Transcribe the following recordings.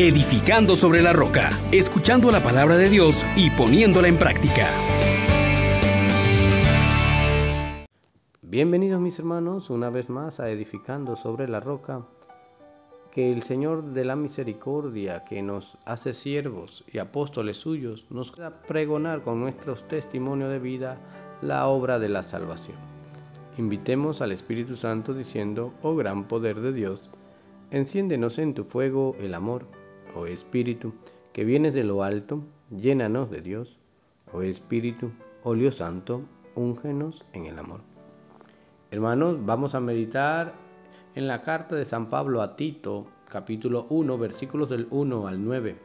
edificando sobre la roca, escuchando la palabra de Dios y poniéndola en práctica. Bienvenidos mis hermanos una vez más a Edificando sobre la roca. Que el Señor de la misericordia, que nos hace siervos y apóstoles suyos, nos pueda pregonar con nuestros testimonios de vida la obra de la salvación. Invitemos al Espíritu Santo diciendo, oh gran poder de Dios, enciéndenos en tu fuego el amor, oh Espíritu, que vienes de lo alto, llénanos de Dios, oh Espíritu, óleo santo, úngenos en el amor. Hermanos, vamos a meditar en la carta de San Pablo a Tito, capítulo 1, versículos del 1 al 9.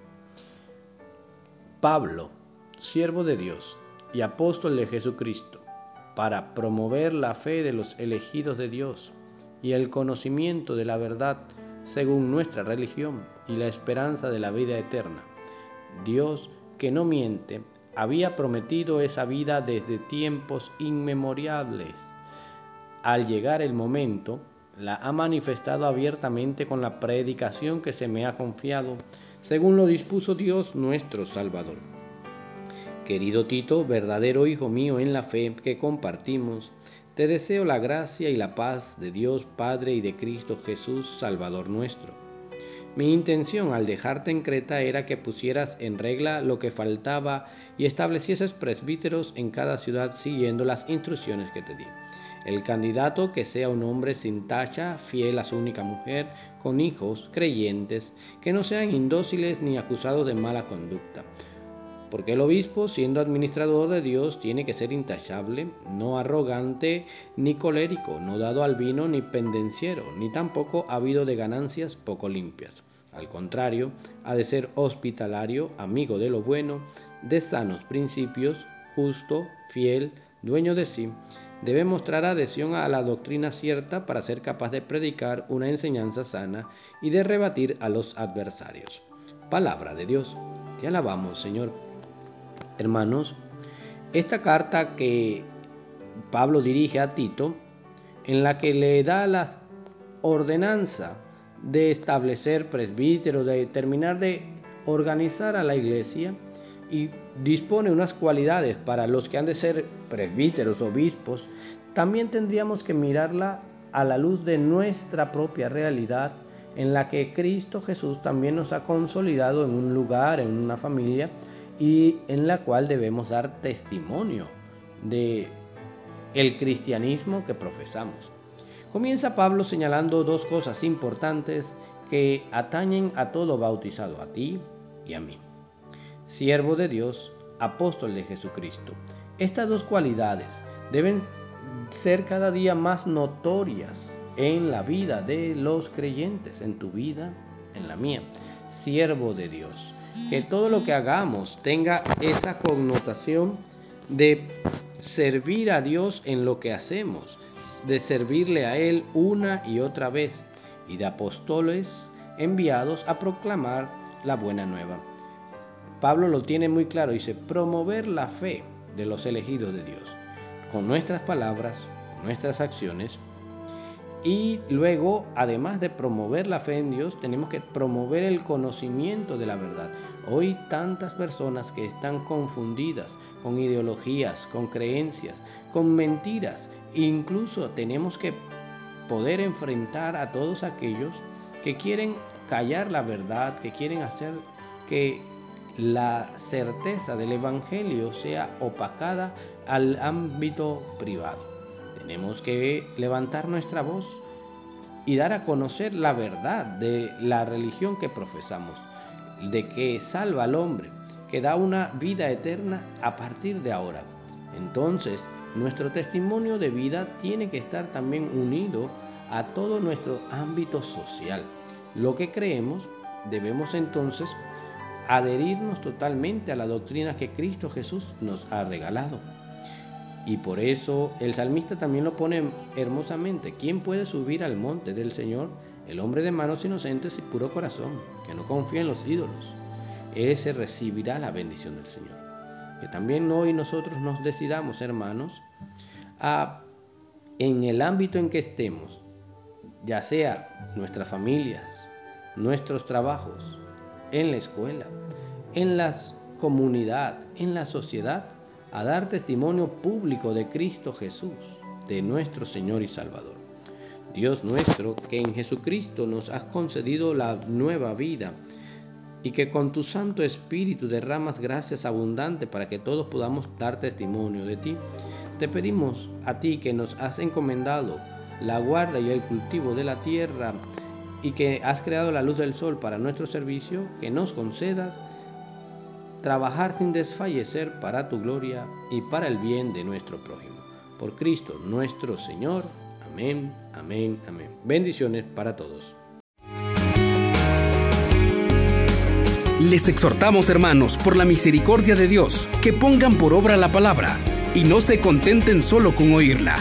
Pablo, siervo de Dios y apóstol de Jesucristo, para promover la fe de los elegidos de Dios y el conocimiento de la verdad según nuestra religión y la esperanza de la vida eterna. Dios, que no miente, había prometido esa vida desde tiempos inmemoriales. Al llegar el momento, la ha manifestado abiertamente con la predicación que se me ha confiado, según lo dispuso Dios nuestro Salvador. Querido Tito, verdadero hijo mío en la fe que compartimos, te deseo la gracia y la paz de Dios Padre y de Cristo Jesús, Salvador nuestro. Mi intención al dejarte en Creta era que pusieras en regla lo que faltaba y establecieses presbíteros en cada ciudad siguiendo las instrucciones que te di. El candidato que sea un hombre sin tacha, fiel a su única mujer, con hijos, creyentes, que no sean indóciles ni acusados de mala conducta porque el obispo, siendo administrador de Dios, tiene que ser intachable, no arrogante ni colérico, no dado al vino ni pendenciero, ni tampoco habido de ganancias poco limpias. Al contrario, ha de ser hospitalario, amigo de lo bueno, de sanos principios, justo, fiel, dueño de sí. Debe mostrar adhesión a la doctrina cierta para ser capaz de predicar una enseñanza sana y de rebatir a los adversarios. Palabra de Dios. Te alabamos, Señor. Hermanos, esta carta que Pablo dirige a Tito, en la que le da la ordenanza de establecer presbíteros, de terminar de organizar a la iglesia y dispone unas cualidades para los que han de ser presbíteros, obispos, también tendríamos que mirarla a la luz de nuestra propia realidad en la que Cristo Jesús también nos ha consolidado en un lugar, en una familia, y en la cual debemos dar testimonio de el cristianismo que profesamos. Comienza Pablo señalando dos cosas importantes que atañen a todo bautizado, a ti y a mí. Siervo de Dios, apóstol de Jesucristo. Estas dos cualidades deben ser cada día más notorias en la vida de los creyentes, en tu vida, en la mía. Siervo de Dios que todo lo que hagamos tenga esa connotación de servir a Dios en lo que hacemos, de servirle a Él una y otra vez, y de apóstoles enviados a proclamar la buena nueva. Pablo lo tiene muy claro, dice, promover la fe de los elegidos de Dios, con nuestras palabras, nuestras acciones, y luego, además de promover la fe en Dios, tenemos que promover el conocimiento de la verdad. Hoy tantas personas que están confundidas con ideologías, con creencias, con mentiras. Incluso tenemos que poder enfrentar a todos aquellos que quieren callar la verdad, que quieren hacer que la certeza del Evangelio sea opacada al ámbito privado. Tenemos que levantar nuestra voz y dar a conocer la verdad de la religión que profesamos, de que salva al hombre, que da una vida eterna a partir de ahora. Entonces, nuestro testimonio de vida tiene que estar también unido a todo nuestro ámbito social. Lo que creemos, debemos entonces adherirnos totalmente a la doctrina que Cristo Jesús nos ha regalado. Y por eso el salmista también lo pone hermosamente. ¿Quién puede subir al monte del Señor? El hombre de manos inocentes y puro corazón, que no confía en los ídolos. Ese recibirá la bendición del Señor. Que también hoy nosotros nos decidamos, hermanos, a en el ámbito en que estemos, ya sea nuestras familias, nuestros trabajos, en la escuela, en la comunidad, en la sociedad, a dar testimonio público de Cristo Jesús, de nuestro Señor y Salvador. Dios nuestro, que en Jesucristo nos has concedido la nueva vida y que con tu Santo Espíritu derramas gracias abundantes para que todos podamos dar testimonio de ti. Te pedimos a ti que nos has encomendado la guarda y el cultivo de la tierra y que has creado la luz del sol para nuestro servicio, que nos concedas trabajar sin desfallecer para tu gloria y para el bien de nuestro prójimo. Por Cristo nuestro Señor. Amén, amén, amén. Bendiciones para todos. Les exhortamos, hermanos, por la misericordia de Dios, que pongan por obra la palabra y no se contenten solo con oírla